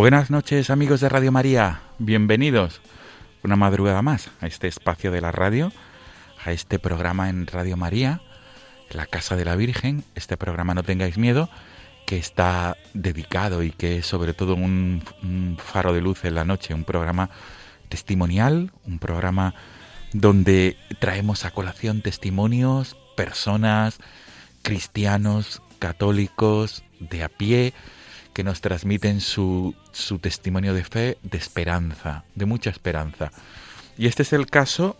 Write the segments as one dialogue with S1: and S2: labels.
S1: Buenas noches amigos de Radio María, bienvenidos. Una madrugada más a este espacio de la radio, a este programa en Radio María, la Casa de la Virgen, este programa No tengáis miedo, que está dedicado y que es sobre todo un faro de luz en la noche, un programa testimonial, un programa donde traemos a colación testimonios, personas, cristianos, católicos, de a pie, que nos transmiten su, su, testimonio de fe, de esperanza, de mucha esperanza. Y este es el caso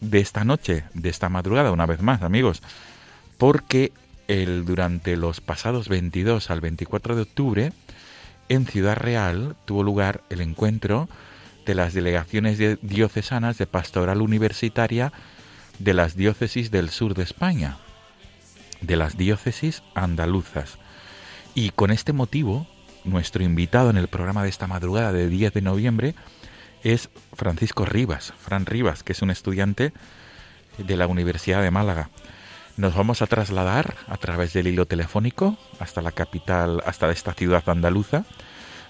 S1: de esta noche, de esta madrugada, una vez más, amigos, porque el, durante los pasados 22 al 24 de octubre, en Ciudad Real tuvo lugar el encuentro de las delegaciones diocesanas de pastoral universitaria de las diócesis del sur de España, de las diócesis andaluzas. Y con este motivo, nuestro invitado en el programa de esta madrugada de 10 de noviembre es Francisco Rivas, Fran Rivas, que es un estudiante de la Universidad de Málaga. Nos vamos a trasladar a través del hilo telefónico hasta la capital, hasta esta ciudad andaluza,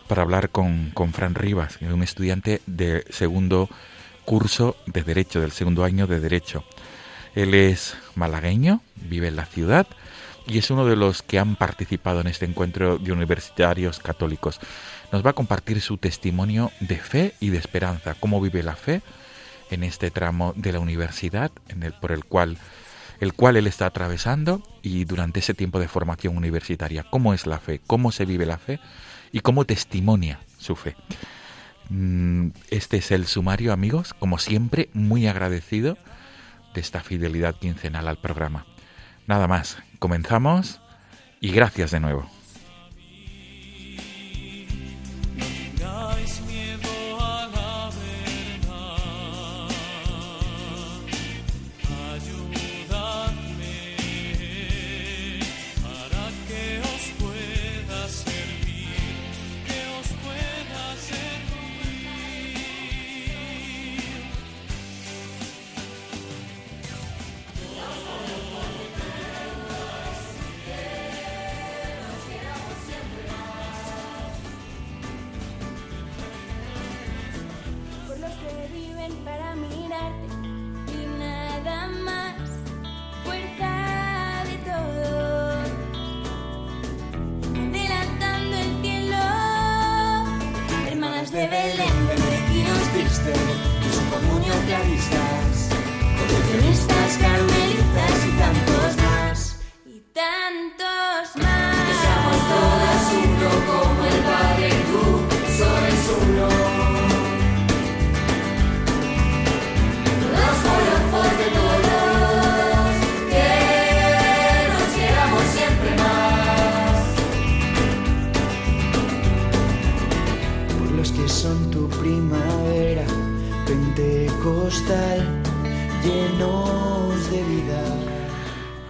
S1: para hablar con, con Fran Rivas, un estudiante de segundo curso de Derecho, del segundo año de Derecho. Él es malagueño, vive en la ciudad, y es uno de los que han participado en este encuentro de universitarios católicos. Nos va a compartir su testimonio de fe y de esperanza, cómo vive la fe en este tramo de la universidad por el cual, el cual él está atravesando y durante ese tiempo de formación universitaria, cómo es la fe, cómo se vive la fe y cómo testimonia su fe. Este es el sumario, amigos, como siempre, muy agradecido de esta fidelidad quincenal al programa. Nada más, comenzamos y gracias de nuevo.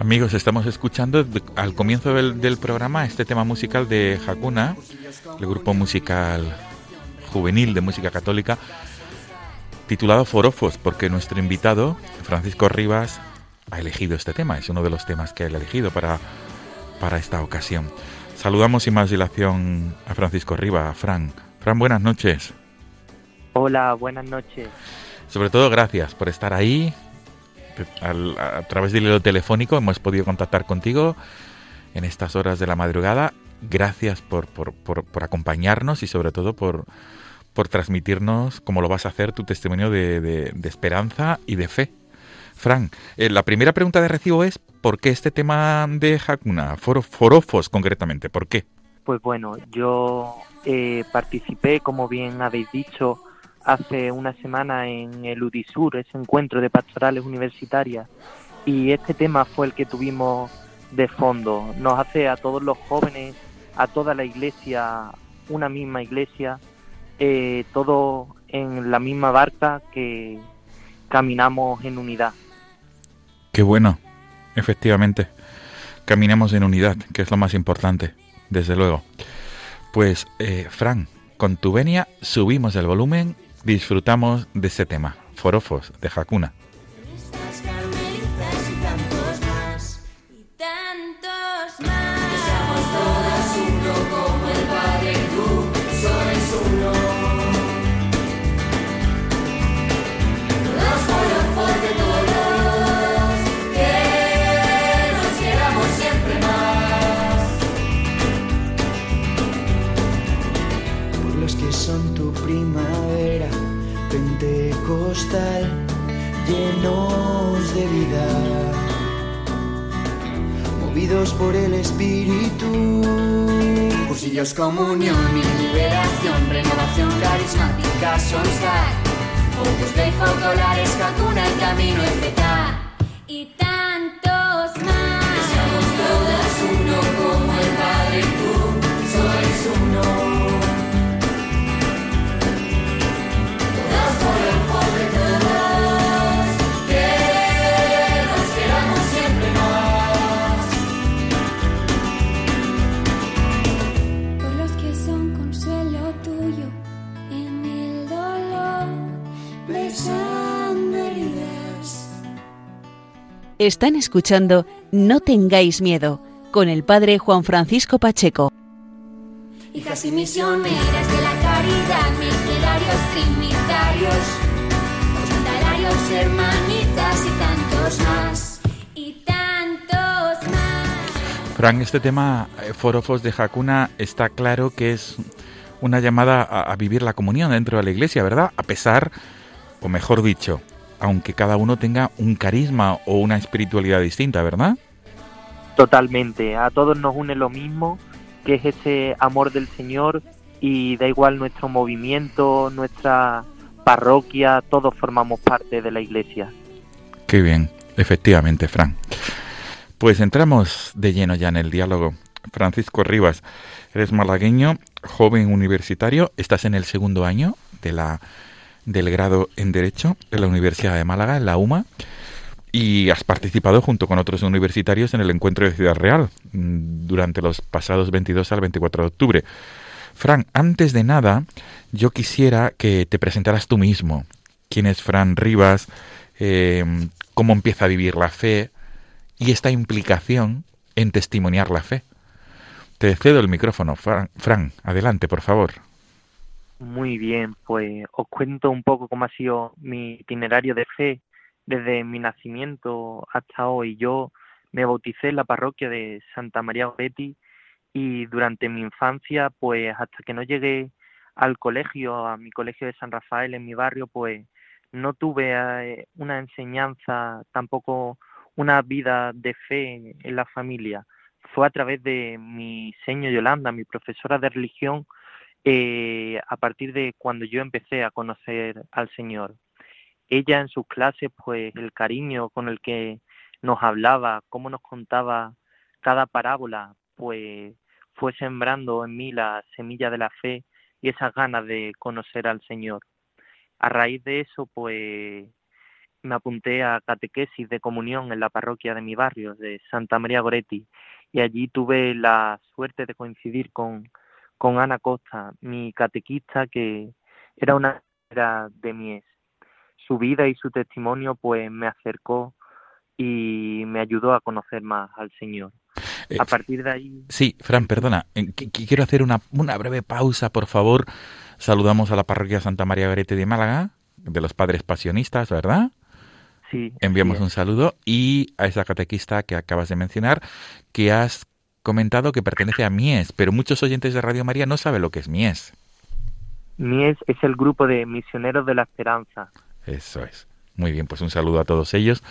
S1: Amigos, estamos escuchando al comienzo del, del, programa este tema musical de Hakuna, el grupo musical juvenil de música católica, titulado Forofos, porque nuestro invitado, Francisco Rivas, ha elegido este tema, es uno de los temas que él ha elegido para, para esta ocasión. Saludamos sin más dilación a Francisco Rivas, a Fran. Fran, buenas noches.
S2: Hola, buenas noches.
S1: Sobre todo, gracias por estar ahí. A, través del hilo telefónico hemos podido contactar contigo en estas horas de la madrugada. Gracias por, por, por, por acompañarnos y sobre todo por, por transmitirnos, como lo vas a hacer, tu testimonio de, esperanza y de fe. Fran, eh, la primera pregunta de recibo es ¿por qué este tema de Hakuna, forofos concretamente? ¿Por qué?
S2: Pues bueno, yo eh, participé, como bien habéis dicho, hace una semana en el UDISUR, ese encuentro de pastorales universitarias, y este tema fue el que tuvimos de fondo. Nos hace a todos los jóvenes, a toda la iglesia, una misma iglesia, eh, todo en la misma barca que caminamos en unidad.
S1: Qué bueno, efectivamente. Caminamos en unidad, que es lo más importante, desde luego. Pues, eh, Fran, con tu venia subimos el volumen, disfrutamos de ese tema, Forofos, de Hakuna.
S3: Costal llenos de vida, movidos por el espíritu.
S4: Cursillos, comunión y liberación, renovación carismática, Sonstar, Opus Dei, Focolares, Cacuna, El Camino, etc.
S5: Y tantos más.
S4: Que seamos todos uno como el Padre y tú sois uno.
S6: Están escuchando No tengáis miedo con el padre Juan Francisco Pacheco.
S5: Hijas y misioneras de la caridad, trinitarios, hospitalarios, hermanitas y tantos más. Y tantos más.
S1: Frank, este tema, eh, Forofos de Hakuna, está claro que es una llamada a, a vivir la comunión dentro de la iglesia, ¿verdad? A pesar, o mejor dicho, aunque cada uno tenga un carisma o una espiritualidad distinta, ¿verdad?
S2: Totalmente, a todos nos une lo mismo, que es ese amor del Señor y da igual nuestro movimiento, nuestra parroquia, todos formamos parte de la iglesia.
S1: Qué bien, efectivamente, Fran. Pues entramos de lleno ya en el diálogo. Francisco Rivas, eres malagueño, joven universitario, estás en el segundo año de la del grado en Derecho en la Universidad de Málaga, en la UMA, y has participado junto con otros universitarios en el encuentro de Ciudad Real mm, durante los pasados 22 al 24 de octubre. Fran, antes de nada, yo quisiera que te presentaras tú mismo. ¿Quién es Fran Rivas? Eh, ¿Cómo empieza a vivir la fe? Y esta implicación en testimoniar la fe. Te cedo el micrófono, Fran, Fran adelante, por favor.
S2: Muy bien, pues os cuento un poco cómo ha sido mi itinerario de fe desde mi nacimiento hasta hoy. Yo me bauticé en la parroquia de Santa María Goretti y durante mi infancia, pues hasta que no llegué al colegio, a mi colegio de San Rafael en mi barrio, pues no tuve eh, una enseñanza, tampoco una vida de fe en la familia. Fue a través de mi seño Yolanda, mi profesora de religión, eh, a partir de cuando yo empecé a conocer al Señor. Ella en sus clases, pues el cariño con el que nos hablaba, cómo nos contaba cada parábola, pues fue sembrando en mí la semilla de la fe y esas ganas de conocer al Señor. A raíz de eso, pues me apunté a catequesis de comunión en la parroquia de mi barrio, de Santa María Goretti, y allí tuve la suerte de coincidir con, con Ana Costa, mi catequista, que era una era de mi ex. Su vida y su testimonio pues me acercó y me ayudó a conocer más al Señor.
S1: Eh,
S2: A partir de ahí,
S1: Sí, Fran, perdona. eh, qu- qu- Quiero hacer una, una breve pausa, por favor. Saludamos a la parroquia Santa María Gorete de Málaga, de los padres pasionistas, ¿verdad?
S2: sí,
S1: Enviamos un saludo y a esa catequista que acabas de mencionar, que has comentado que pertenece a Mies, pero muchos oyentes de Radio María no saben lo que es Mies.
S2: Mies es el grupo de misioneros de la esperanza.
S1: Eso es. Muy bien, pues un saludo a todos ellos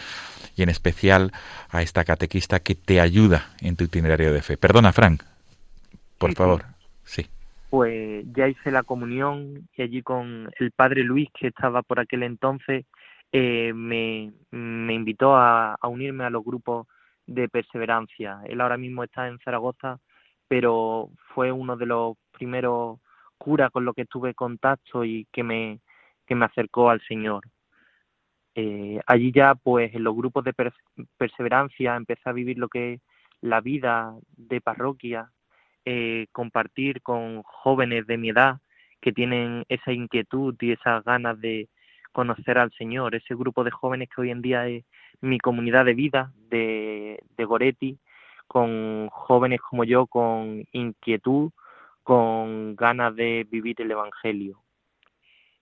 S1: y en especial a esta catequista que te ayuda en tu itinerario de fe. Perdona, Frank, por
S2: Sí,
S1: favor. Sí.
S2: Pues ya hice la comunión y allí con el padre Luis, que estaba por aquel entonces, eh, me, me invitó a, a unirme a los grupos de perseverancia. Él ahora mismo está en Zaragoza, pero fue uno de los primeros curas con los que tuve contacto y que me, que me acercó al Señor. Eh, allí ya, pues en los grupos de pers- perseverancia, empecé a vivir lo que es la vida de parroquia, eh, compartir con jóvenes de mi edad que tienen esa inquietud y esas ganas de conocer al Señor, ese grupo de jóvenes que hoy en día es mi comunidad de vida de, de Goretti, con jóvenes como yo con inquietud, con ganas de vivir el Evangelio.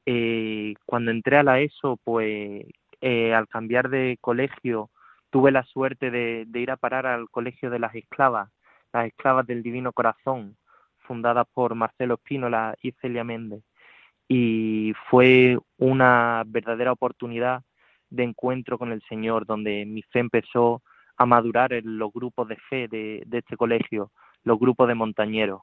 S2: Eh, cuando entré a la ESO, pues eh, al cambiar de colegio, tuve la suerte de, de ir a parar al Colegio de las Esclavas, las Esclavas del Divino Corazón, fundadas por Marcelo Espínola y Celia Méndez. Y fue una verdadera oportunidad de encuentro con el Señor, donde mi fe empezó a madurar en los grupos de fe de, este colegio, los grupos de montañeros.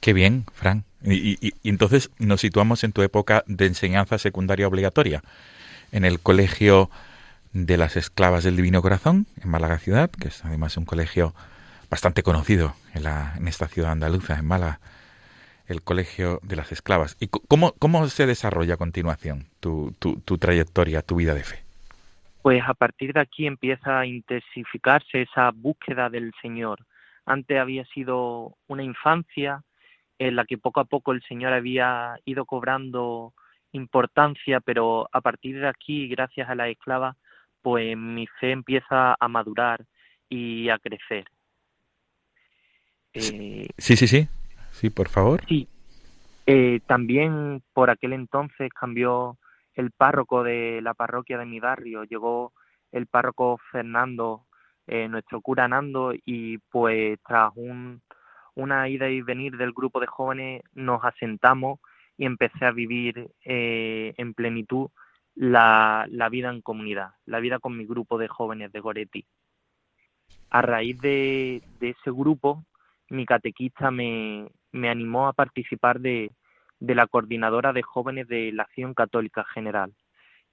S1: Qué bien, Fran. Y entonces nos situamos en tu época de enseñanza secundaria obligatoria, en el colegio de las esclavas del Divino Corazón, en Málaga Ciudad, que es además un colegio bastante conocido en, la, en esta ciudad andaluza, en Málaga, el colegio de las esclavas. ¿Y cómo, cómo se desarrolla a continuación tu, tu, tu trayectoria, tu vida de fe?
S2: pues a partir de aquí empieza a intensificarse esa búsqueda del Señor. Antes había sido una infancia en la que poco a poco el Señor había ido cobrando importancia, pero a partir de aquí, gracias a la esclava, pues mi fe empieza a madurar y a crecer. Eh,
S1: Sí, sí, sí. Sí, por favor.
S2: Sí. Eh, también por aquel entonces cambió el párroco de la parroquia de mi barrio, llegó el párroco Fernando, eh, nuestro cura Nando, y pues tras un, una ida y venir del grupo de jóvenes nos asentamos y empecé a vivir eh, en plenitud la, la vida en comunidad, la vida con mi grupo de jóvenes de Goretti. A raíz de, de ese grupo, mi catequista me, me animó a participar de, de la coordinadora de jóvenes de la Acción Católica General.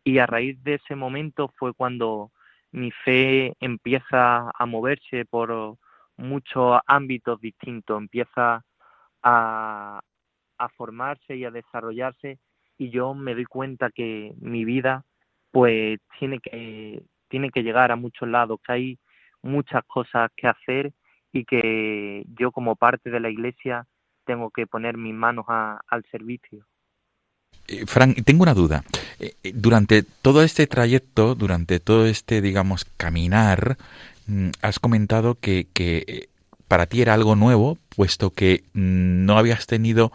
S2: Y a raíz de ese momento fue cuando mi fe empieza a moverse por muchos ámbitos distintos, empieza a, a formarse y a desarrollarse y yo me doy cuenta que mi vida pues tiene que tiene que llegar a muchos lados, que hay muchas cosas que hacer y que yo como parte de la iglesia tengo que poner mis manos a- al servicio.
S1: Eh, Frank, tengo una duda. Eh, eh, Durante todo este trayecto, durante todo este, digamos, caminar, mm, has comentado que, para ti era algo nuevo, puesto que mm, no habías tenido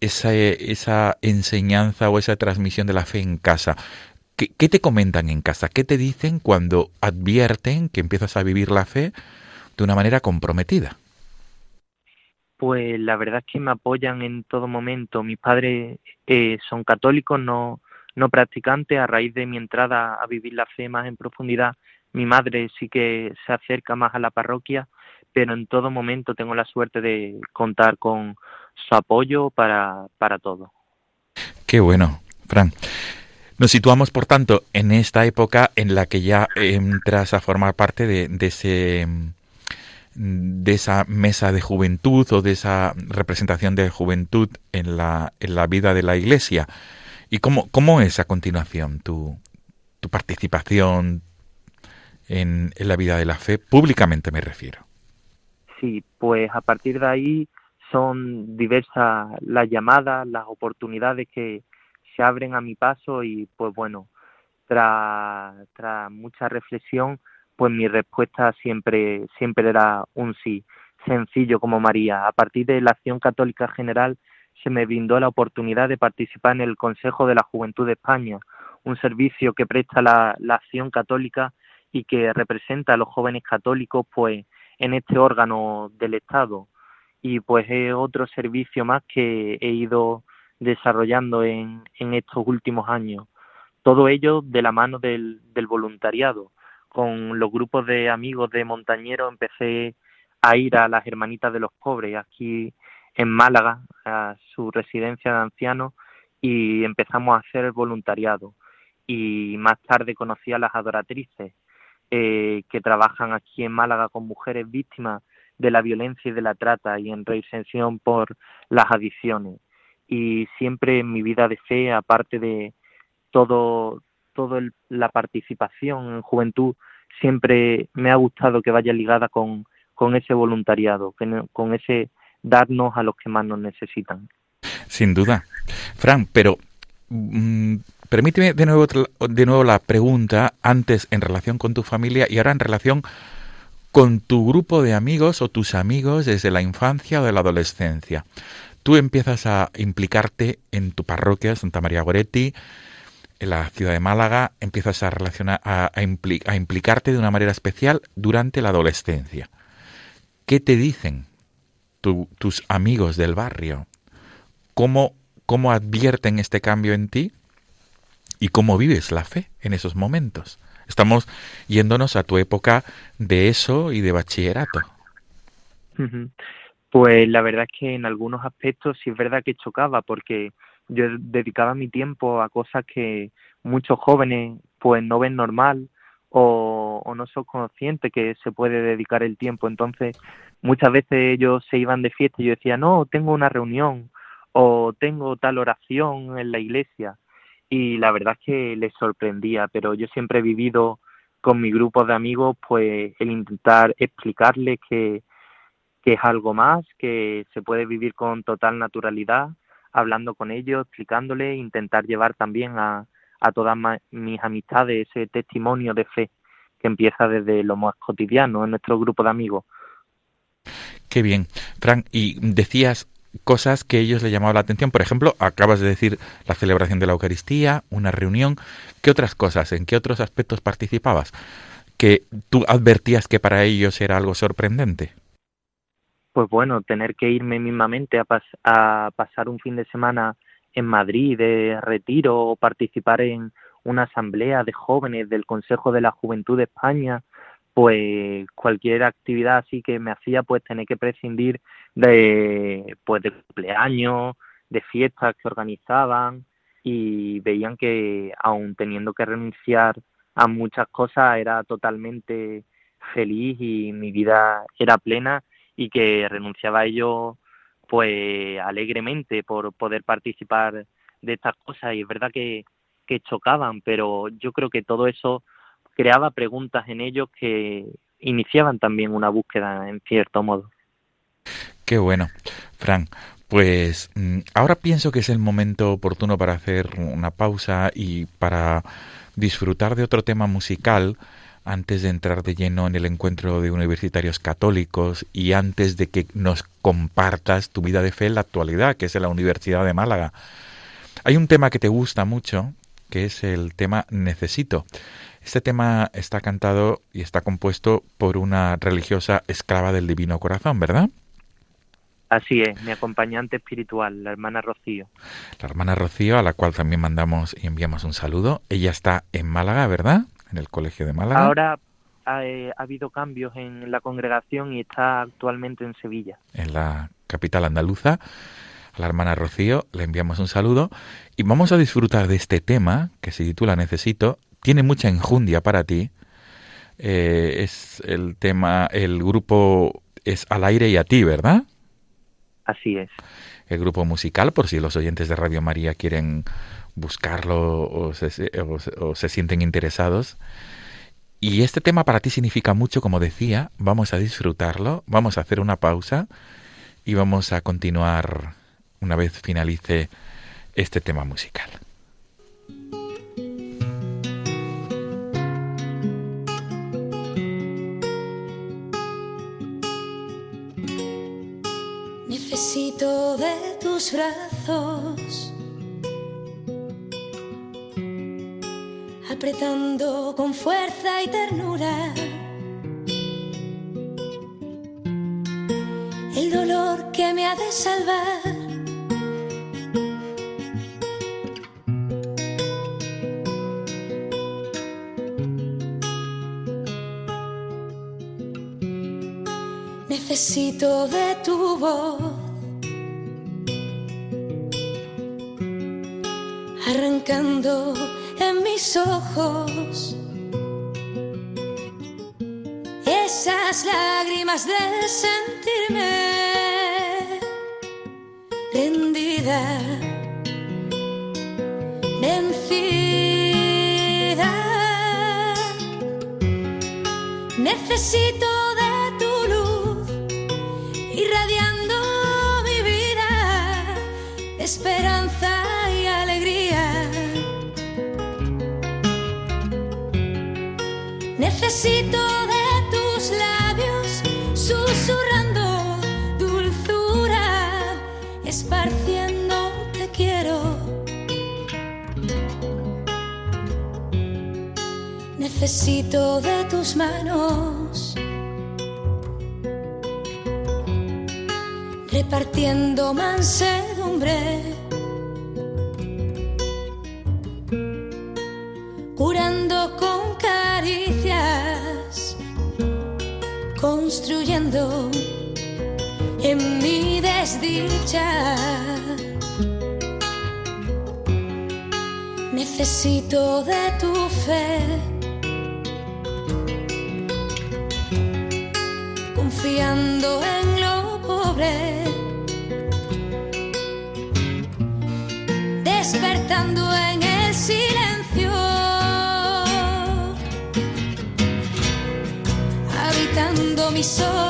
S1: esa, esa enseñanza o esa transmisión de la fe en casa. ¿Qué, qué te comentan en casa? ¿Qué te dicen cuando advierten que empiezas a vivir la fe de una manera comprometida?
S2: Pues la verdad es que me apoyan en todo momento. Mis padres eh, son católicos, no, no practicantes. A raíz de mi entrada a vivir la fe más en profundidad, mi madre sí que se acerca más a la parroquia, pero en todo momento tengo la suerte de contar con su apoyo para, para todo.
S1: Qué bueno, Fran. Nos situamos, por tanto, en esta época en la que ya entras a formar parte de, de ese de esa mesa de juventud o de esa representación de juventud en la, en la vida de la iglesia. ¿Y cómo, cómo es a continuación tu, tu participación en, en la vida de la fe? Públicamente me refiero.
S2: Sí, pues a partir de ahí son diversas las llamadas, las oportunidades que se abren a mi paso y pues bueno, tras, tras mucha reflexión, pues mi respuesta siempre, siempre era un sí, sencillo como María. A partir de la Acción Católica General se me brindó la oportunidad de participar en el Consejo de la Juventud de España, un servicio que presta la, la acción católica y que representa a los jóvenes católicos pues en este órgano del Estado y pues es otro servicio más que he ido desarrollando en, en estos últimos años. Todo ello de la mano del, del voluntariado. Con los grupos de amigos de montañeros empecé a ir a las Hermanitas de los Pobres aquí en Málaga, a su residencia de ancianos, y empezamos a hacer voluntariado. Y más tarde conocí a las adoratrices eh, que trabajan aquí en Málaga con mujeres víctimas de la violencia y de la trata y en reinserción por las adicciones. Y siempre en mi vida de fe, aparte de todo, todo el- la participación en juventud, siempre me ha gustado que vaya ligada con, con ese voluntariado, con ese darnos a los que más nos necesitan.
S1: Sin duda. Fran, pero mm, permíteme de nuevo, de nuevo la pregunta antes en relación con tu familia y ahora en relación con tu grupo de amigos o tus amigos desde la infancia o de la adolescencia. Tú empiezas a implicarte en tu parroquia, Santa María Goretti, en la ciudad de Málaga, empiezas a relacionar, a, impli- a implicarte de una manera especial durante la adolescencia. ¿Qué te dicen tu- tus amigos del barrio? ¿Cómo, ¿Cómo advierten este cambio en ti? ¿Y cómo vives la fe en esos momentos? Estamos yéndonos a tu época de eso y de bachillerato.
S2: Pues la verdad es que en algunos aspectos sí es verdad que chocaba porque yo dedicaba mi tiempo a cosas que muchos jóvenes pues no ven normal o, o no son conscientes que se puede dedicar el tiempo. Entonces muchas veces ellos se iban de fiesta y yo decía, no, tengo una reunión o tengo tal oración en la iglesia. Y la verdad es que les sorprendía, pero yo siempre he vivido con mi grupo de amigos pues el intentar explicarles que que es algo más, que se puede vivir con total naturalidad, hablando con ellos, explicándoles, intentar llevar también a, a todas mis amistades ese testimonio de fe que empieza desde lo más cotidiano en nuestro grupo de amigos.
S1: Qué bien. Frank, y decías cosas que ellos le llamaban la atención. Por ejemplo, acabas de decir la celebración de la Eucaristía, una reunión. ¿Qué otras cosas, en qué otros aspectos participabas? Que tú advertías que para ellos era algo sorprendente.
S2: Pues bueno, tener que irme mismamente a, pas- a pasar un fin de semana en Madrid de retiro o participar en una asamblea de jóvenes del Consejo de la Juventud de España, pues cualquier actividad así que me hacía pues tener que prescindir de pues de cumpleaños, de fiestas que organizaban y veían que aun teniendo que renunciar a muchas cosas era totalmente feliz y mi vida era plena y que renunciaba a ello pues alegremente por poder participar de estas cosas y es verdad que, que chocaban pero yo creo que todo eso creaba preguntas en ellos que iniciaban también una búsqueda en cierto modo
S1: Qué bueno, Frank. Pues mm, ahora pienso que es el momento oportuno para hacer una pausa y para disfrutar de otro tema musical antes de entrar de lleno en el encuentro de universitarios católicos y antes de que nos compartas tu vida de fe en la actualidad, que es en la Universidad de Málaga. Hay un tema que te gusta mucho, que es el tema Necesito. Este tema está cantado y está compuesto por una religiosa esclava del Divino Corazón, ¿verdad?
S2: así es mi acompañante espiritual la hermana Rocío
S1: La hermana Rocío, a la cual también mandamos y enviamos un saludo. Ella está en Málaga, ¿verdad? En el colegio de Málaga.
S2: ahora ha, eh, ha habido cambios en la congregación y está actualmente en Sevilla
S1: En la capital andaluza. A la hermana Rocío le enviamos un saludo. Y vamos a disfrutar de este tema que se titula Necesito. Tiene mucha enjundia para ti. Eh, es el tema, el grupo es Al aire y a ti, ¿verdad?
S2: así es
S1: el grupo musical, por si los oyentes de Radio María quieren buscarlo o se, o se- sienten interesados. Y este tema para ti significa mucho, como decía, vamos a disfrutarlo, vamos a hacer una pausa y vamos a continuar una vez finalice este tema musical.
S5: Necesito de tus brazos, apretando con fuerza y ternura el dolor que me ha de salvar. Necesito de tu voz. En mis ojos esas lágrimas de sentirme rendida, vencida. Necesito Necesito de tus labios susurrando dulzura, esparciendo te quiero. Necesito de tus manos repartiendo mansedumbre, construyendo en mi desdicha. Necesito de tu fe. confiando en lo pobre, habitando mis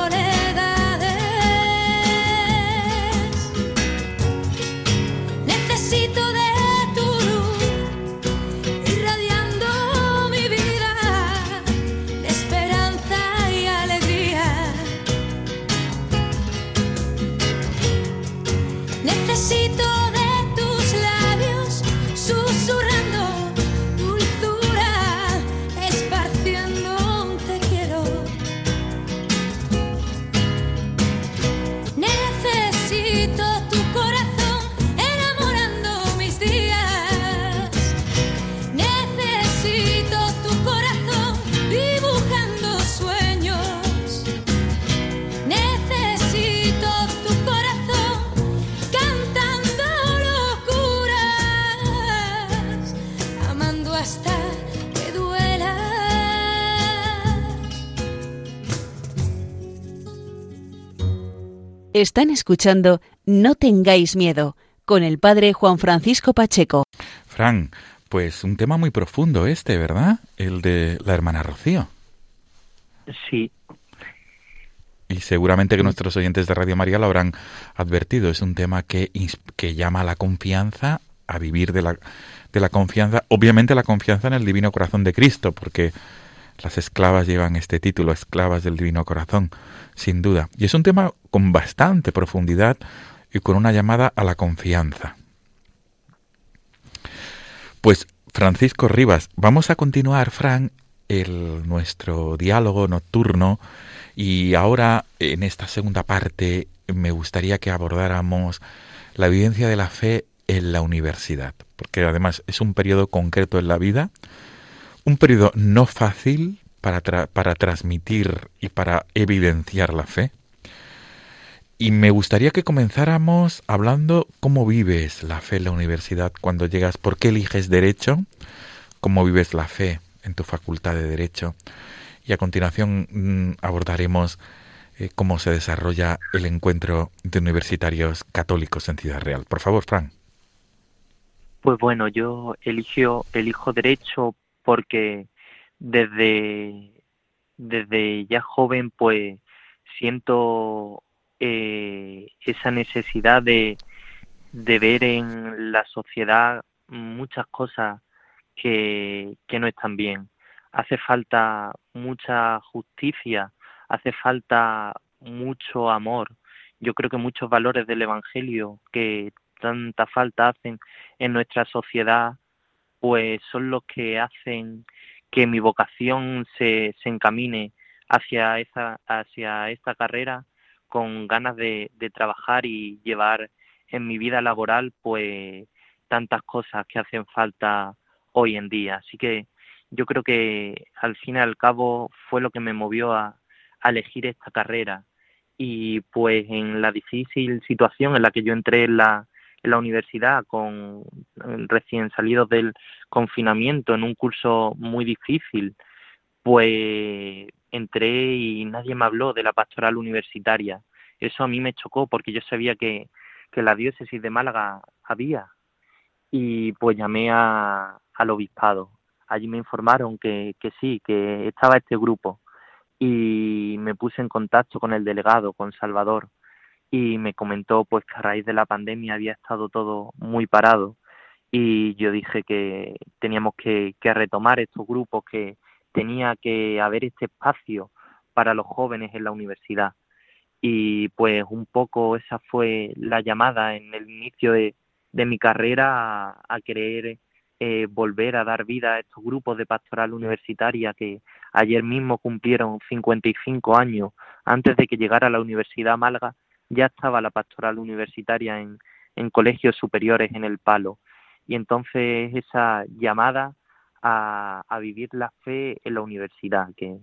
S6: Están escuchando No tengáis miedo con el padre Juan Francisco Pacheco.
S1: Fran, pues un tema muy profundo este, ¿verdad? El de la hermana Rocío.
S2: Sí,
S1: Y seguramente que nuestros oyentes de Radio María lo habrán advertido. Es un tema que, que llama a la confianza, a vivir de la, de la confianza. Obviamente la confianza en el Divino Corazón de Cristo, porque las esclavas llevan este título, esclavas del Divino Corazón, sin duda. Y es un tema con bastante profundidad y con una llamada a la confianza. Pues Francisco Rivas, vamos a continuar, Fran, el, nuestro diálogo nocturno y ahora en esta segunda parte me gustaría que abordáramos la evidencia de la fe en la universidad, porque además es un periodo concreto en la vida, un periodo no fácil para, tra- para transmitir y para evidenciar la fe. Y me gustaría que comenzáramos hablando cómo vives la fe en la universidad cuando llegas, por qué eliges derecho, cómo vives la fe en tu facultad de derecho. Y a continuación mm, abordaremos eh, cómo se desarrolla el encuentro de universitarios católicos en Ciudad Real. Por favor, Fran.
S2: Pues bueno, yo elijo, elijo derecho porque desde, desde ya joven pues siento eh, esa necesidad de, de ver en la sociedad muchas cosas que, que no están bien. Hace falta mucha justicia, hace falta mucho amor. Yo creo que muchos valores del Evangelio que tanta falta hacen en nuestra sociedad, pues son los que hacen que mi vocación se, se encamine hacia esa, hacia esta carrera con ganas de, de trabajar y llevar en mi vida laboral pues tantas cosas que hacen falta hoy en día. Así que yo creo que al fin y al cabo fue lo que me movió a, a elegir esta carrera. Y pues en la difícil situación en la que yo entré en la, en la universidad con recién salidos del confinamiento en un curso muy difícil, pues entré y nadie me habló de la pastoral universitaria. Eso a mí me chocó porque yo sabía que, que la diócesis de Málaga había y pues llamé a, al obispado. Allí me informaron que, que sí, que estaba este grupo y me puse en contacto con el delegado, con Salvador, y me comentó pues que a raíz de la pandemia había estado todo muy parado y yo dije que teníamos que, que retomar estos grupos, que tenía que haber este espacio para los jóvenes en la universidad. Y pues un poco esa fue la llamada en el inicio de, mi carrera a, a querer eh, volver a dar vida a estos grupos de pastoral universitaria que ayer mismo cumplieron 55 años. Antes de que llegara a la Universidad Málaga ya estaba la pastoral universitaria en, en colegios superiores en el palo. Y entonces esa llamada a, a vivir la fe en la universidad, que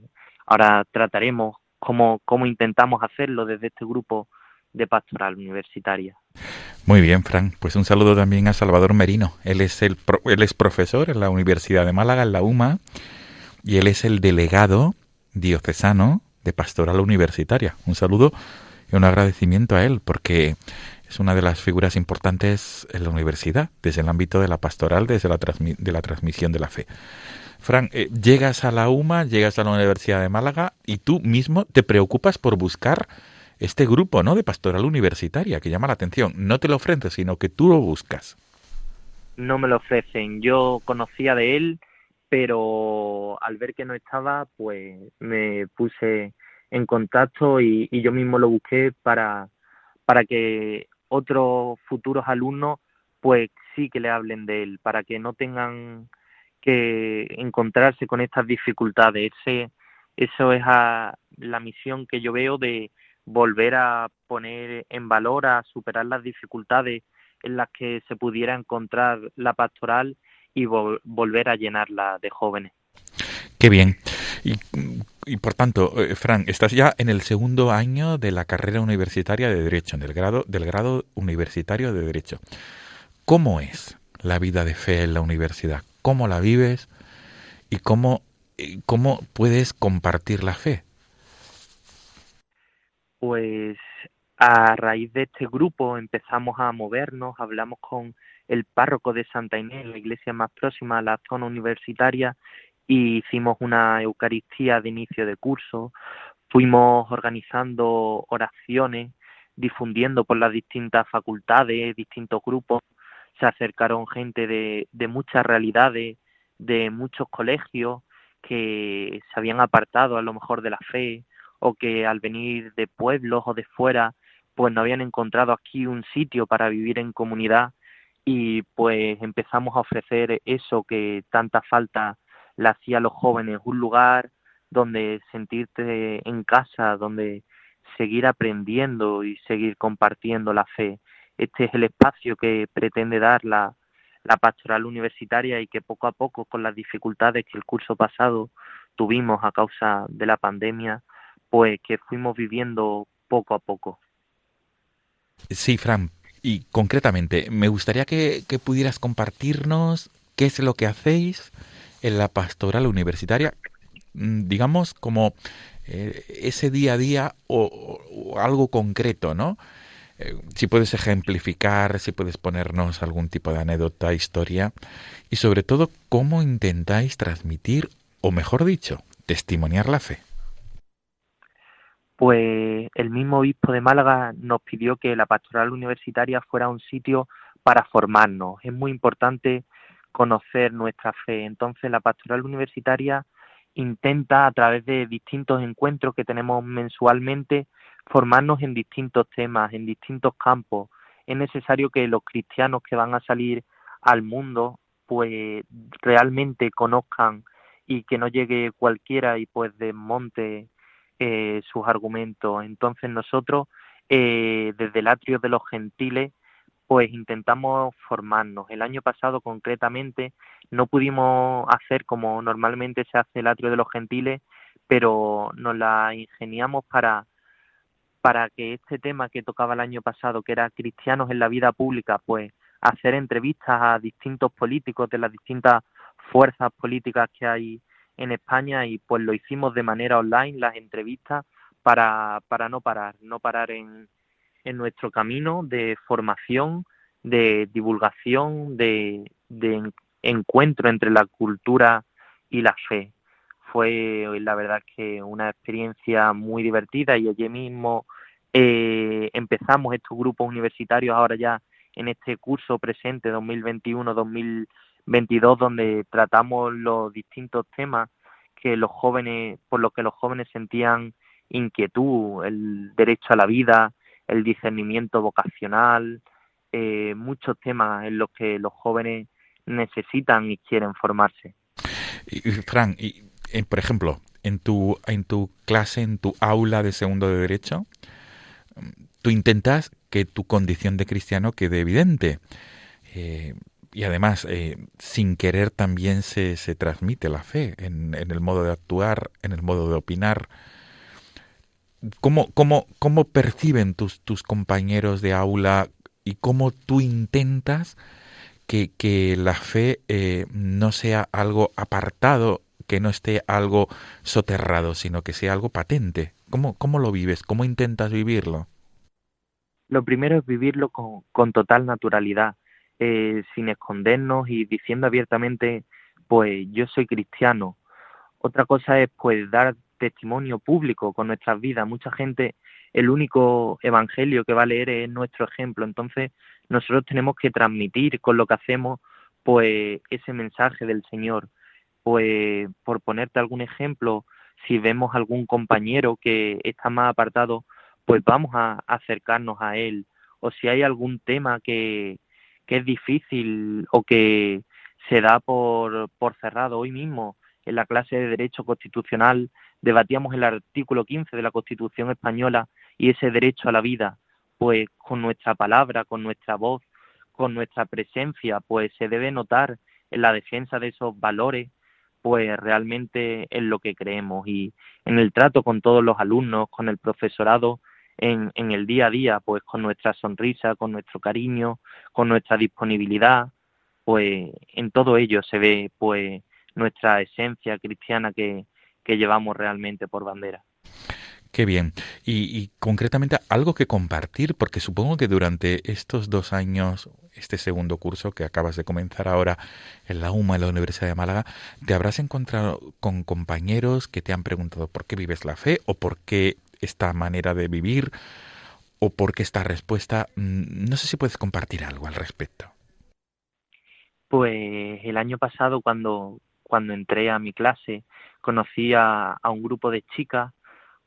S2: ahora trataremos cómo, cómo intentamos hacerlo desde este grupo de pastoral universitaria.
S1: Muy bien, Fran. Pues un saludo también a Salvador Merino. Él es, el, él es profesor en la Universidad de Málaga, en la UMA, y él es el delegado diocesano de pastoral universitaria. Un saludo y un agradecimiento a él, porque es una de las figuras importantes en la universidad, desde el ámbito de la pastoral, desde la, de la transmisión de la fe. Fran, eh, llegas a la UMA, llegas a la Universidad de Málaga y tú mismo te preocupas por buscar este grupo, ¿no? De pastoral universitaria que llama la atención. No te lo ofreces, sino que tú lo buscas.
S2: No me lo ofrecen. Yo conocía de él, pero al ver que no estaba, pues me puse en contacto y, y yo mismo lo busqué para, para que otros futuros alumnos pues sí que le hablen de él, para que no tengan que encontrarse con estas dificultades. Ese, eso es a, la misión que yo veo de volver a poner en valor, a superar las dificultades en las que se pudiera encontrar la pastoral y vol- volver a llenarla de jóvenes.
S1: Qué bien. Y por tanto, eh, Fran, estás ya en el segundo año de la carrera universitaria de Derecho, en el grado, del grado universitario de Derecho. ¿Cómo es la vida de fe en la universidad? ¿Cómo la vives? ¿Y cómo, eh, cómo puedes compartir la fe?
S2: Pues a raíz de este grupo empezamos a movernos, hablamos con el párroco de Santa Inés, la iglesia más próxima a la zona universitaria, y hicimos una Eucaristía de inicio de curso, fuimos organizando oraciones, difundiendo por las distintas facultades, distintos grupos, se acercaron gente de, de muchas realidades, de muchos colegios que se habían apartado a lo mejor de la fe o que al venir de pueblos o de fuera pues no habían encontrado aquí un sitio para vivir en comunidad. Y pues empezamos a ofrecer eso que tanta falta le hacía a los jóvenes, un lugar donde sentirte en casa, donde seguir aprendiendo y seguir compartiendo la fe. Este es el espacio que pretende dar la, la pastoral universitaria y que poco a poco, con las dificultades que el curso pasado tuvimos a causa de la pandemia, pues que fuimos viviendo poco a poco.
S1: Sí, Fran. Y concretamente, me gustaría que pudieras compartirnos qué es lo que hacéis en la pastoral universitaria, mm, digamos, como eh, ese día a día o, o algo concreto, ¿no? Eh, si puedes ejemplificar, si puedes ponernos algún tipo de anécdota, historia y sobre todo cómo intentáis transmitir, o mejor dicho, testimoniar la fe.
S2: Pues el mismo obispo de Málaga nos pidió que la pastoral universitaria fuera un sitio para formarnos. Es muy importante conocer nuestra fe. Entonces la pastoral universitaria intenta a través de distintos encuentros que tenemos mensualmente formarnos en distintos temas, en distintos campos. Es necesario que los cristianos que van a salir al mundo pues realmente conozcan y que no llegue cualquiera y pues desmonte eh, sus argumentos. Entonces nosotros eh, desde el atrio de los gentiles pues intentamos formarnos. El año pasado concretamente no pudimos hacer como normalmente se hace el atrio de los gentiles, pero nos la ingeniamos para para que este tema que tocaba el año pasado, que era cristianos en la vida pública, pues hacer entrevistas a distintos políticos de las distintas fuerzas políticas que hay en España y pues lo hicimos de manera online, las entrevistas, para, para no parar, no parar en, en nuestro camino de formación, de divulgación, de, encuentro entre la cultura y la fe. Fue la verdad que una experiencia muy divertida y allí mismo eh, empezamos estos grupos universitarios ahora ya en este curso presente 2021-2022 donde tratamos los distintos temas que los jóvenes por los que los jóvenes sentían inquietud, el derecho a la vida, el discernimiento vocacional, eh, muchos temas en los que los jóvenes necesitan y quieren formarse.
S1: Y, Fran, y, eh, por ejemplo, en tu, en tu clase, en tu aula de segundo de derecho, tú intentas que tu condición de cristiano quede evidente. Eh, y además, eh, sin querer también se, se transmite la fe en, en, el modo de actuar, en el modo de opinar. ¿Cómo, cómo, cómo perciben tus, tus compañeros de aula y cómo tú intentas que, que la fe eh, no sea algo apartado, que no esté algo soterrado, sino que sea algo patente? ¿Cómo, cómo lo vives? ¿Cómo intentas vivirlo?
S2: Lo primero es vivirlo con, con total naturalidad, eh, sin escondernos y diciendo abiertamente, pues yo soy cristiano. Otra cosa es pues dar testimonio público con nuestras vidas. Mucha gente, el único evangelio que va a leer es nuestro ejemplo. Entonces, nosotros tenemos que transmitir con lo que hacemos, pues, ese mensaje del Señor. Pues, por ponerte algún ejemplo, si vemos algún compañero que está más apartado, pues vamos a acercarnos a él. O si hay algún tema que, que es difícil o que se da por, por cerrado hoy mismo en la clase de Derecho Constitucional debatíamos el artículo 15 de la Constitución española y ese derecho a la vida, pues con nuestra palabra, con nuestra voz, con nuestra presencia, pues se debe notar en la defensa de esos valores, pues realmente en lo que creemos y en el trato con todos los alumnos, con el profesorado, en, en el día a día, pues con nuestra sonrisa, con nuestro cariño, con nuestra disponibilidad, pues en todo ello se ve pues nuestra esencia cristiana que, que llevamos realmente por bandera.
S1: Qué bien. Y, y, concretamente algo que compartir, porque supongo que durante estos dos años, este segundo curso que acabas de comenzar ahora en la UMA, en la Universidad de Málaga, te habrás encontrado con compañeros que te han preguntado por qué vives la fe o por qué esta manera de vivir o por qué esta respuesta. No sé si puedes compartir algo al respecto.
S2: Pues el año pasado cuando, cuando entré a mi clase conocí a, un grupo de chicas.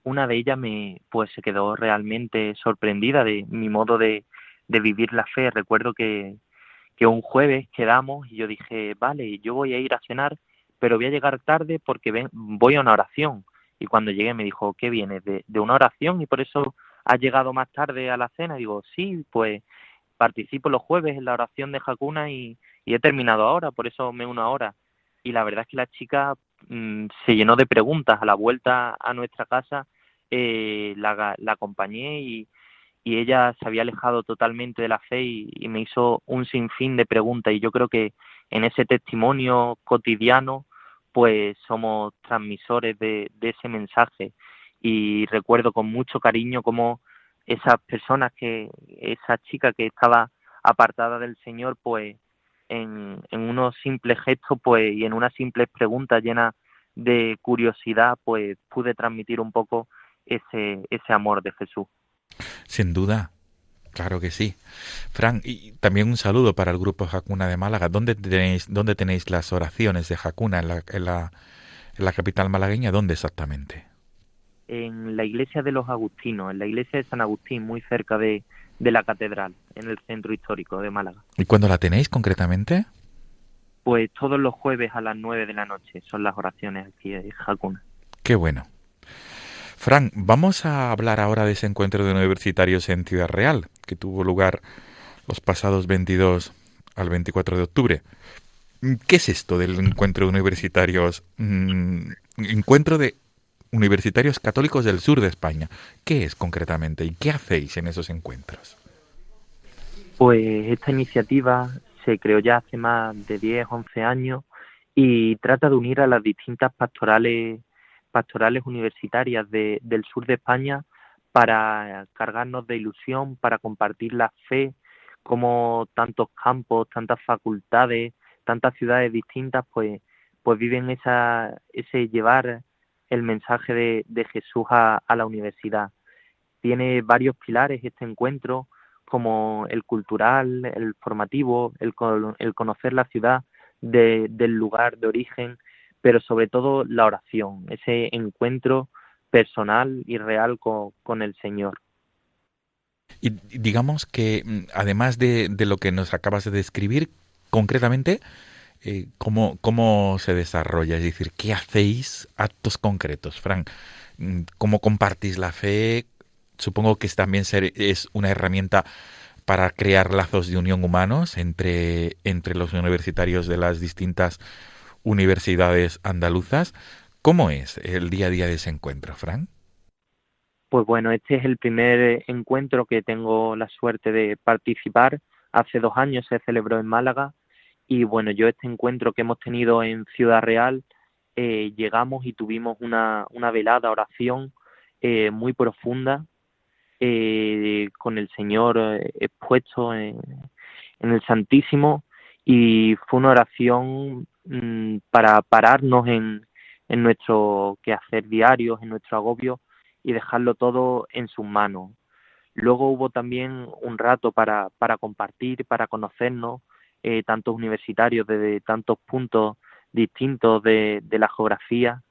S2: Una de ellas me pues se quedó realmente sorprendida de mi modo de, de vivir la fe. Recuerdo que, que un jueves quedamos y yo dije vale yo voy a ir a cenar pero voy a llegar tarde porque ven, voy a una oración y cuando llegué me dijo ¿qué vienes de, una oración y por eso has llegado más tarde a la cena. Digo sí pues participo los jueves en la oración de Jacuna y, y he terminado ahora por eso me uno ahora y la verdad es que la chica mmm, se llenó de preguntas a la vuelta a nuestra casa eh, la, acompañé y, ella se había alejado totalmente de la fe y, y, me hizo un sinfín de preguntas. Y yo creo que en ese testimonio cotidiano pues somos transmisores de, de ese mensaje. Y recuerdo con mucho cariño cómo esas personas que, esa chica que estaba apartada del Señor, pues en, en unos simples gestos, pues y en unas simples preguntas llenas de curiosidad, pues pude transmitir un poco ese, ese amor de Jesús.
S1: Sin duda, claro que sí. Fran, y también un saludo para el grupo Jacuna de Málaga. ¿Dónde tenéis, dónde tenéis las oraciones de Jacuna? ¿En la, en la, en la capital malagueña? ¿Dónde exactamente?
S2: En la iglesia de los Agustinos, en la iglesia de San Agustín, muy cerca de, de la catedral, en el centro histórico de Málaga.
S1: ¿Y cuándo la tenéis concretamente?
S2: Pues todos los jueves a las nueve de la noche son las oraciones aquí de Jacuna.
S1: Qué bueno. Fran, vamos a hablar ahora de ese encuentro de universitarios en Ciudad Real, que tuvo lugar los pasados 22 al 24 de octubre. ¿Qué es esto del encuentro de universitarios? Mm, encuentro de universitarios católicos del sur de España. ¿Qué es concretamente y qué hacéis en esos encuentros?
S2: Pues esta iniciativa se creó ya hace más de 10, 11 años y trata de unir a las distintas pastorales pastorales universitarias de, del sur de España para cargarnos de ilusión, para compartir la fe, como tantos campos, tantas facultades, tantas ciudades distintas, pues, pues viven esa, ese llevar el mensaje de, de Jesús a, la universidad. Tiene varios pilares este encuentro, como el cultural, el formativo, el, con- el conocer la ciudad de- del lugar de origen, pero sobre todo la oración, ese encuentro personal y real con, con el Señor.
S1: Y digamos que, mm, además de, de lo que nos acabas de describir, concretamente, eh, ¿cómo, ¿cómo se desarrolla? Es decir, ¿qué hacéis actos concretos, Fran? Mm, ¿Cómo compartís la fe? Supongo que también es una herramienta para crear lazos de unión humanos entre, entre los universitarios de las distintas universidades andaluzas. ¿Cómo es el día a día de ese encuentro, Fran?
S2: Pues bueno, este es el primer encuentro que tengo la suerte de participar. Hace dos años se celebró en Málaga y bueno, yo este encuentro que hemos tenido en Ciudad Real, eh, llegamos y tuvimos una, una velada oración eh, muy profunda eh, con el Señor eh, expuesto en, el Santísimo y fue una oración mm, para pararnos en, en nuestro quehacer diario, en nuestro agobio y dejarlo todo en sus manos. Luego hubo también un rato para, para compartir, para conocernos, eh, tantos universitarios desde tantos puntos distintos de, la geografía.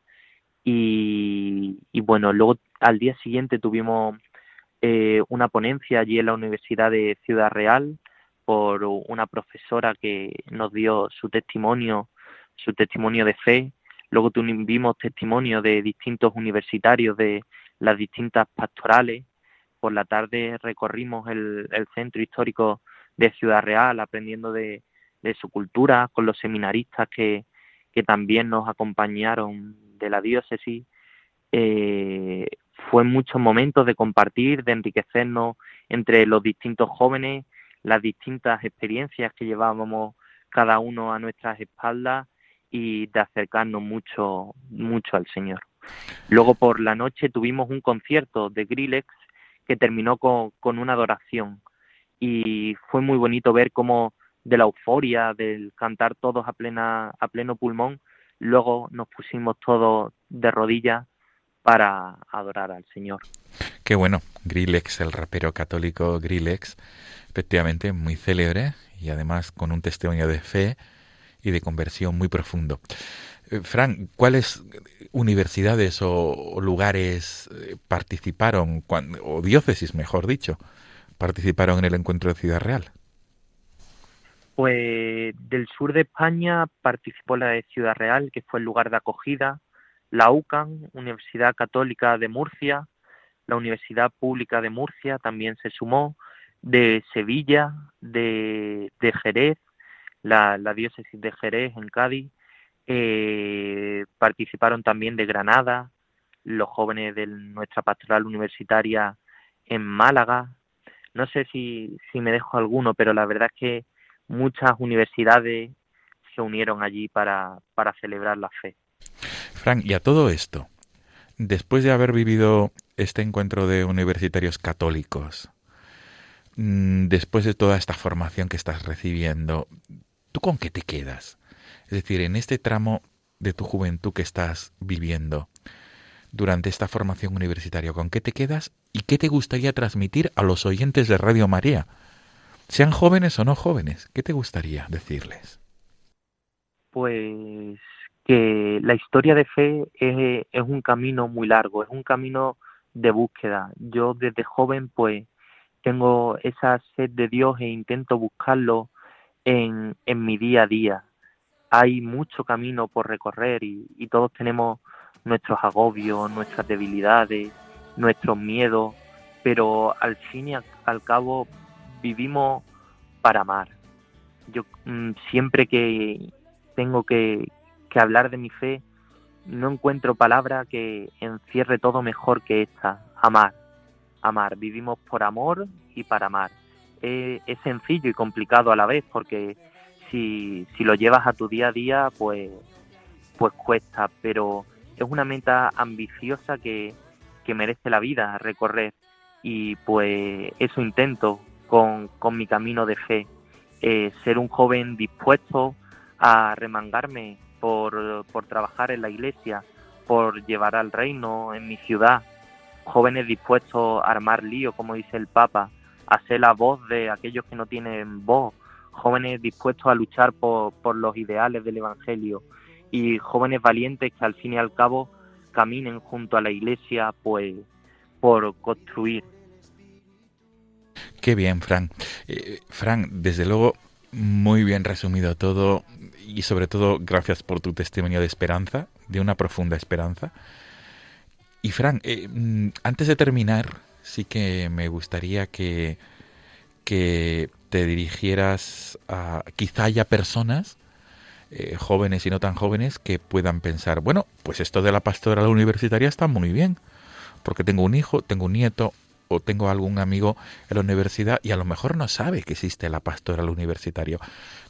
S2: Y, y bueno, luego al día siguiente tuvimos eh, una ponencia allí en la Universidad de Ciudad Real por una profesora que nos dio su testimonio, su testimonio de fe. Luego tuvimos testimonio de distintos universitarios de las distintas pastorales. Por la tarde recorrimos el centro histórico de Ciudad Real, aprendiendo de, su cultura, con los seminaristas que, que también nos acompañaron de la diócesis. Eh, fue muchos momentos de compartir, de enriquecernos entre los distintos jóvenes, las distintas experiencias que llevábamos cada uno a nuestras espaldas y de acercarnos mucho, mucho al Señor. Luego por la noche tuvimos un concierto de Grillex que terminó con, con una adoración y fue muy bonito ver cómo de la euforia del cantar todos a plena a pleno pulmón luego nos pusimos todos de rodillas para adorar al Señor.
S1: Qué bueno, Grillex, el rapero católico Grillex, efectivamente muy célebre y además con un testimonio de fe y de conversión muy profundo. Eh, Fran, ¿cuáles universidades o, lugares eh, participaron, o diócesis, mejor dicho, participaron en el encuentro de Ciudad Real?
S2: Pues del sur de España participó la de Ciudad Real, que fue el lugar de acogida, la UCAN, Universidad Católica de Murcia, la Universidad Pública de Murcia también se sumó, de Sevilla, de, de Jerez, la, la diócesis de Jerez en Cádiz, eh, participaron también de Granada, los jóvenes de nuestra pastoral universitaria en Málaga. No sé si, si me dejo alguno, pero la verdad es que muchas universidades se unieron allí para, para celebrar la fe.
S1: Fran, y a todo esto, después de haber vivido este encuentro de universitarios católicos, mm, después de toda esta formación que estás recibiendo, ¿tú con qué te quedas? Es decir, en este tramo de tu juventud que estás viviendo, durante esta formación universitaria, ¿con qué te quedas y qué te gustaría transmitir a los oyentes de Radio María? Sean jóvenes o no jóvenes, ¿qué te gustaría decirles?
S2: Pues que la historia de fe es, un camino muy largo, es un camino de búsqueda. Yo desde joven pues tengo esa sed de Dios e intento buscarlo en, en mi día a día. Hay mucho camino por recorrer y, y todos tenemos nuestros agobios, nuestras debilidades, nuestros miedos, pero al fin y al, cabo vivimos para amar. Yo mm, siempre que tengo que, que hablar de mi fe, no encuentro palabra que encierre todo mejor que esta, amar. Amar, vivimos por amor y para amar. Es, es sencillo y complicado a la vez porque si, si lo llevas a tu día a día, pues, pues cuesta, pero es una meta ambiciosa que, que merece la vida recorrer. Y pues eso intento con, con mi camino de fe, eh, ser un joven dispuesto a remangarme por, por trabajar en la iglesia, por llevar al reino en mi ciudad, jóvenes dispuestos a armar lío, como dice el Papa, a ser la voz de aquellos que no tienen voz, jóvenes dispuestos a luchar por, por los ideales del Evangelio. Y jóvenes valientes que al fin y al cabo caminen junto a la iglesia pues por construir.
S1: Qué bien, Fran. Eh, desde luego, muy bien resumido todo y sobre todo gracias por tu testimonio de esperanza, de una profunda esperanza. Y Fran, eh, mm, antes de terminar, sí que me gustaría que, que te dirigieras a quizá haya personas eh, jóvenes y no tan jóvenes que puedan pensar, bueno, pues esto de la pastoral universitaria está muy bien, porque tengo un hijo, tengo un nieto o tengo algún amigo en la universidad y a lo mejor no sabe que existe la pastoral universitaria.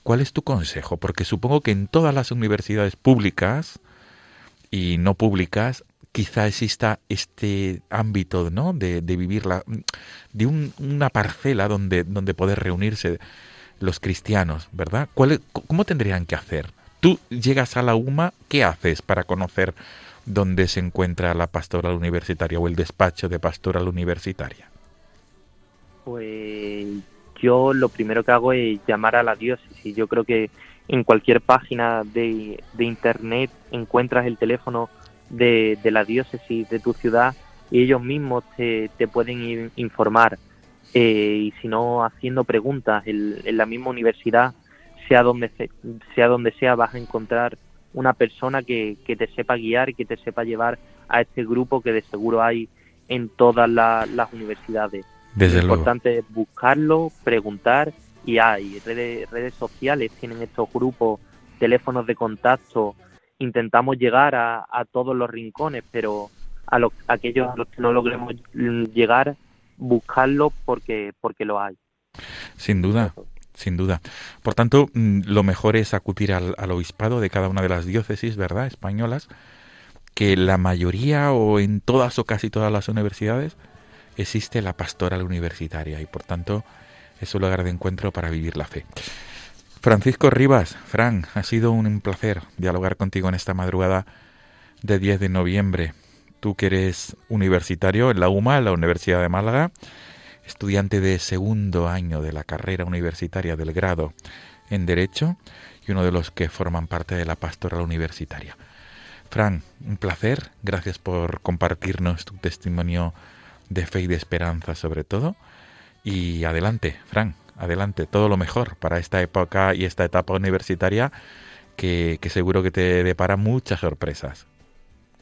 S1: ¿Cuál es tu consejo? Porque supongo que en todas las universidades públicas y no públicas quizá exista este ámbito ¿no? de, de vivir la, de un, una parcela donde, donde poder reunirse los cristianos, ¿verdad? ¿Cuál, ¿Cómo tendrían que hacer? Tú llegas a la UMA, ¿qué haces para conocer dónde se encuentra la pastoral universitaria o el despacho de pastoral universitaria?
S2: Pues yo lo primero que hago es llamar a la diócesis. Yo creo que en cualquier página de, de internet encuentras el teléfono de, de, la diócesis de tu ciudad y ellos mismos te, te pueden informar. Eh, y si no haciendo preguntas en, en, la misma universidad, sea donde, sea donde sea, vas a encontrar una persona que, que te sepa guiar y que te sepa llevar a este grupo que de seguro hay en todas la, las universidades.
S1: Desde
S2: Lo
S1: luego.
S2: importante es buscarlo, preguntar y hay redes, redes sociales, tienen estos grupos, teléfonos de contacto, intentamos llegar a, a todos los rincones, pero a, los, a aquellos a los que no logremos llegar, buscarlo porque, porque lo hay.
S1: Sin duda, sin duda. Por tanto, mm, lo mejor es acudir al, al, obispado de cada una de las diócesis, ¿verdad?, españolas, que la mayoría o en todas o casi todas las universidades existe la pastoral universitaria y por tanto es un lugar de encuentro para vivir la fe. Francisco Rivas, Fran, ha sido un placer dialogar contigo en esta madrugada de 10 de noviembre. Tú que eres universitario en la UMA, en la Universidad de Málaga, estudiante de segundo año de la carrera universitaria del grado en Derecho y uno de los que forman parte de la pastoral universitaria. Fran, un placer, gracias por compartirnos tu testimonio de fe y de esperanza sobre todo. Y adelante, Fran, adelante, todo lo mejor para esta época y esta etapa universitaria que, que seguro que te depara muchas sorpresas.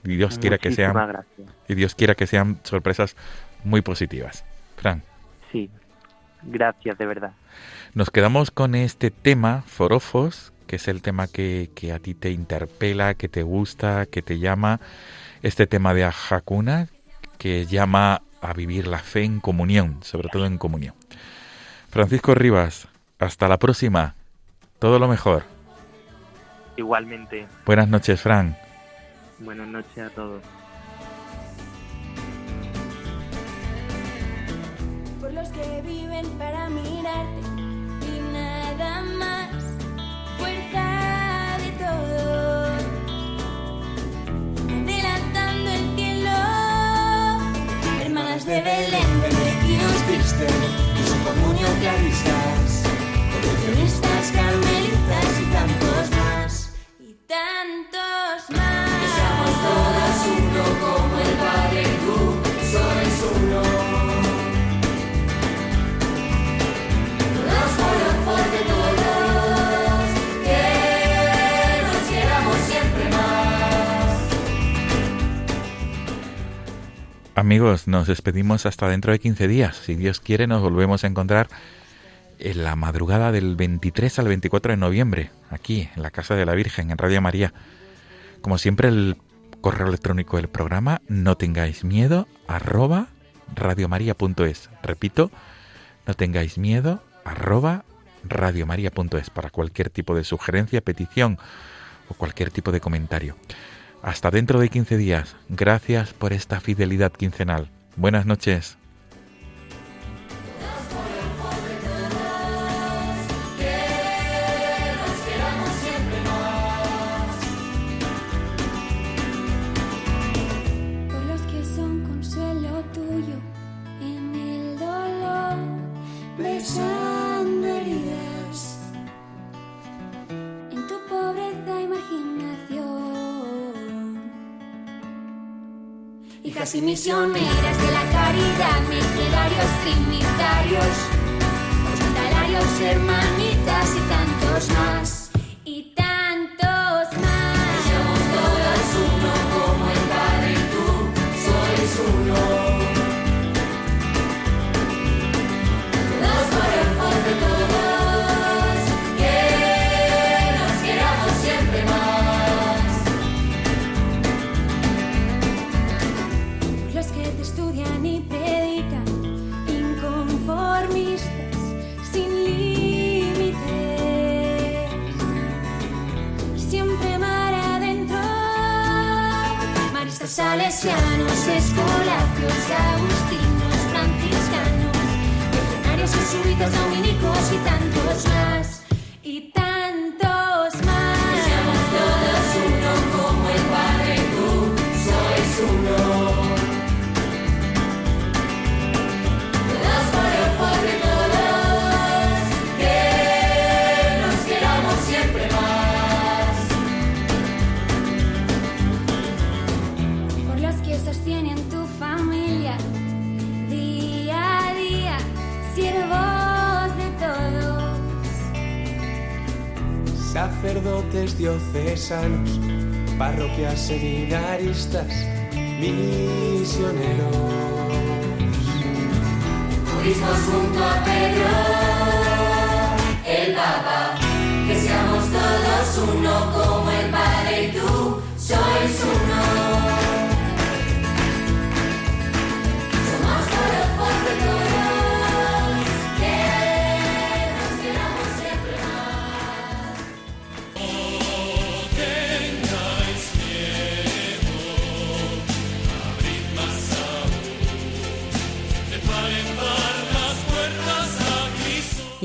S1: Y Dios quiera que sean
S2: gracias.
S1: y Dios quiera que sean sorpresas muy positivas. Fran.
S2: Sí, gracias de verdad.
S1: Nos quedamos con este tema, Forofos, que es el tema que, que a ti te interpela, que te gusta, que te llama. Este tema de Hakuna, que llama a vivir la fe en comunión, sobre todo en comunión. Francisco Rivas, hasta la próxima. Todo lo mejor.
S2: Igualmente.
S1: Buenas noches, Fran.
S2: Buenas noches a todos.
S4: los que viven para mirarte y nada más. Fuerza de todo, adelantando el cielo. Hermanas de Belén, bendecidos
S3: Visten y su comunión claristas, coleccionistas, carmelitas y tantos más.
S4: y tantos
S5: Amigos, nos despedimos hasta dentro de 15 días. Si Dios quiere, nos volvemos a encontrar en la madrugada del 23 al 24 de noviembre, aquí, en la Casa de la Virgen, en Radio María. Como siempre, el correo electrónico del programa, no tengáis miedo, arroba radiomaria.es. Repito, no tengáis miedo, arroba radiomaria.es para cualquier tipo de sugerencia, petición o cualquier tipo de comentario. Hasta dentro de 15 días. Gracias por esta fidelidad quincenal. Buenas noches.
S3: Diocesanos, parroquias seminaristas, misioneros.
S7: Fuimos junto a Pedro, el Papa, que seamos todos uno como el Padre y tú sois uno.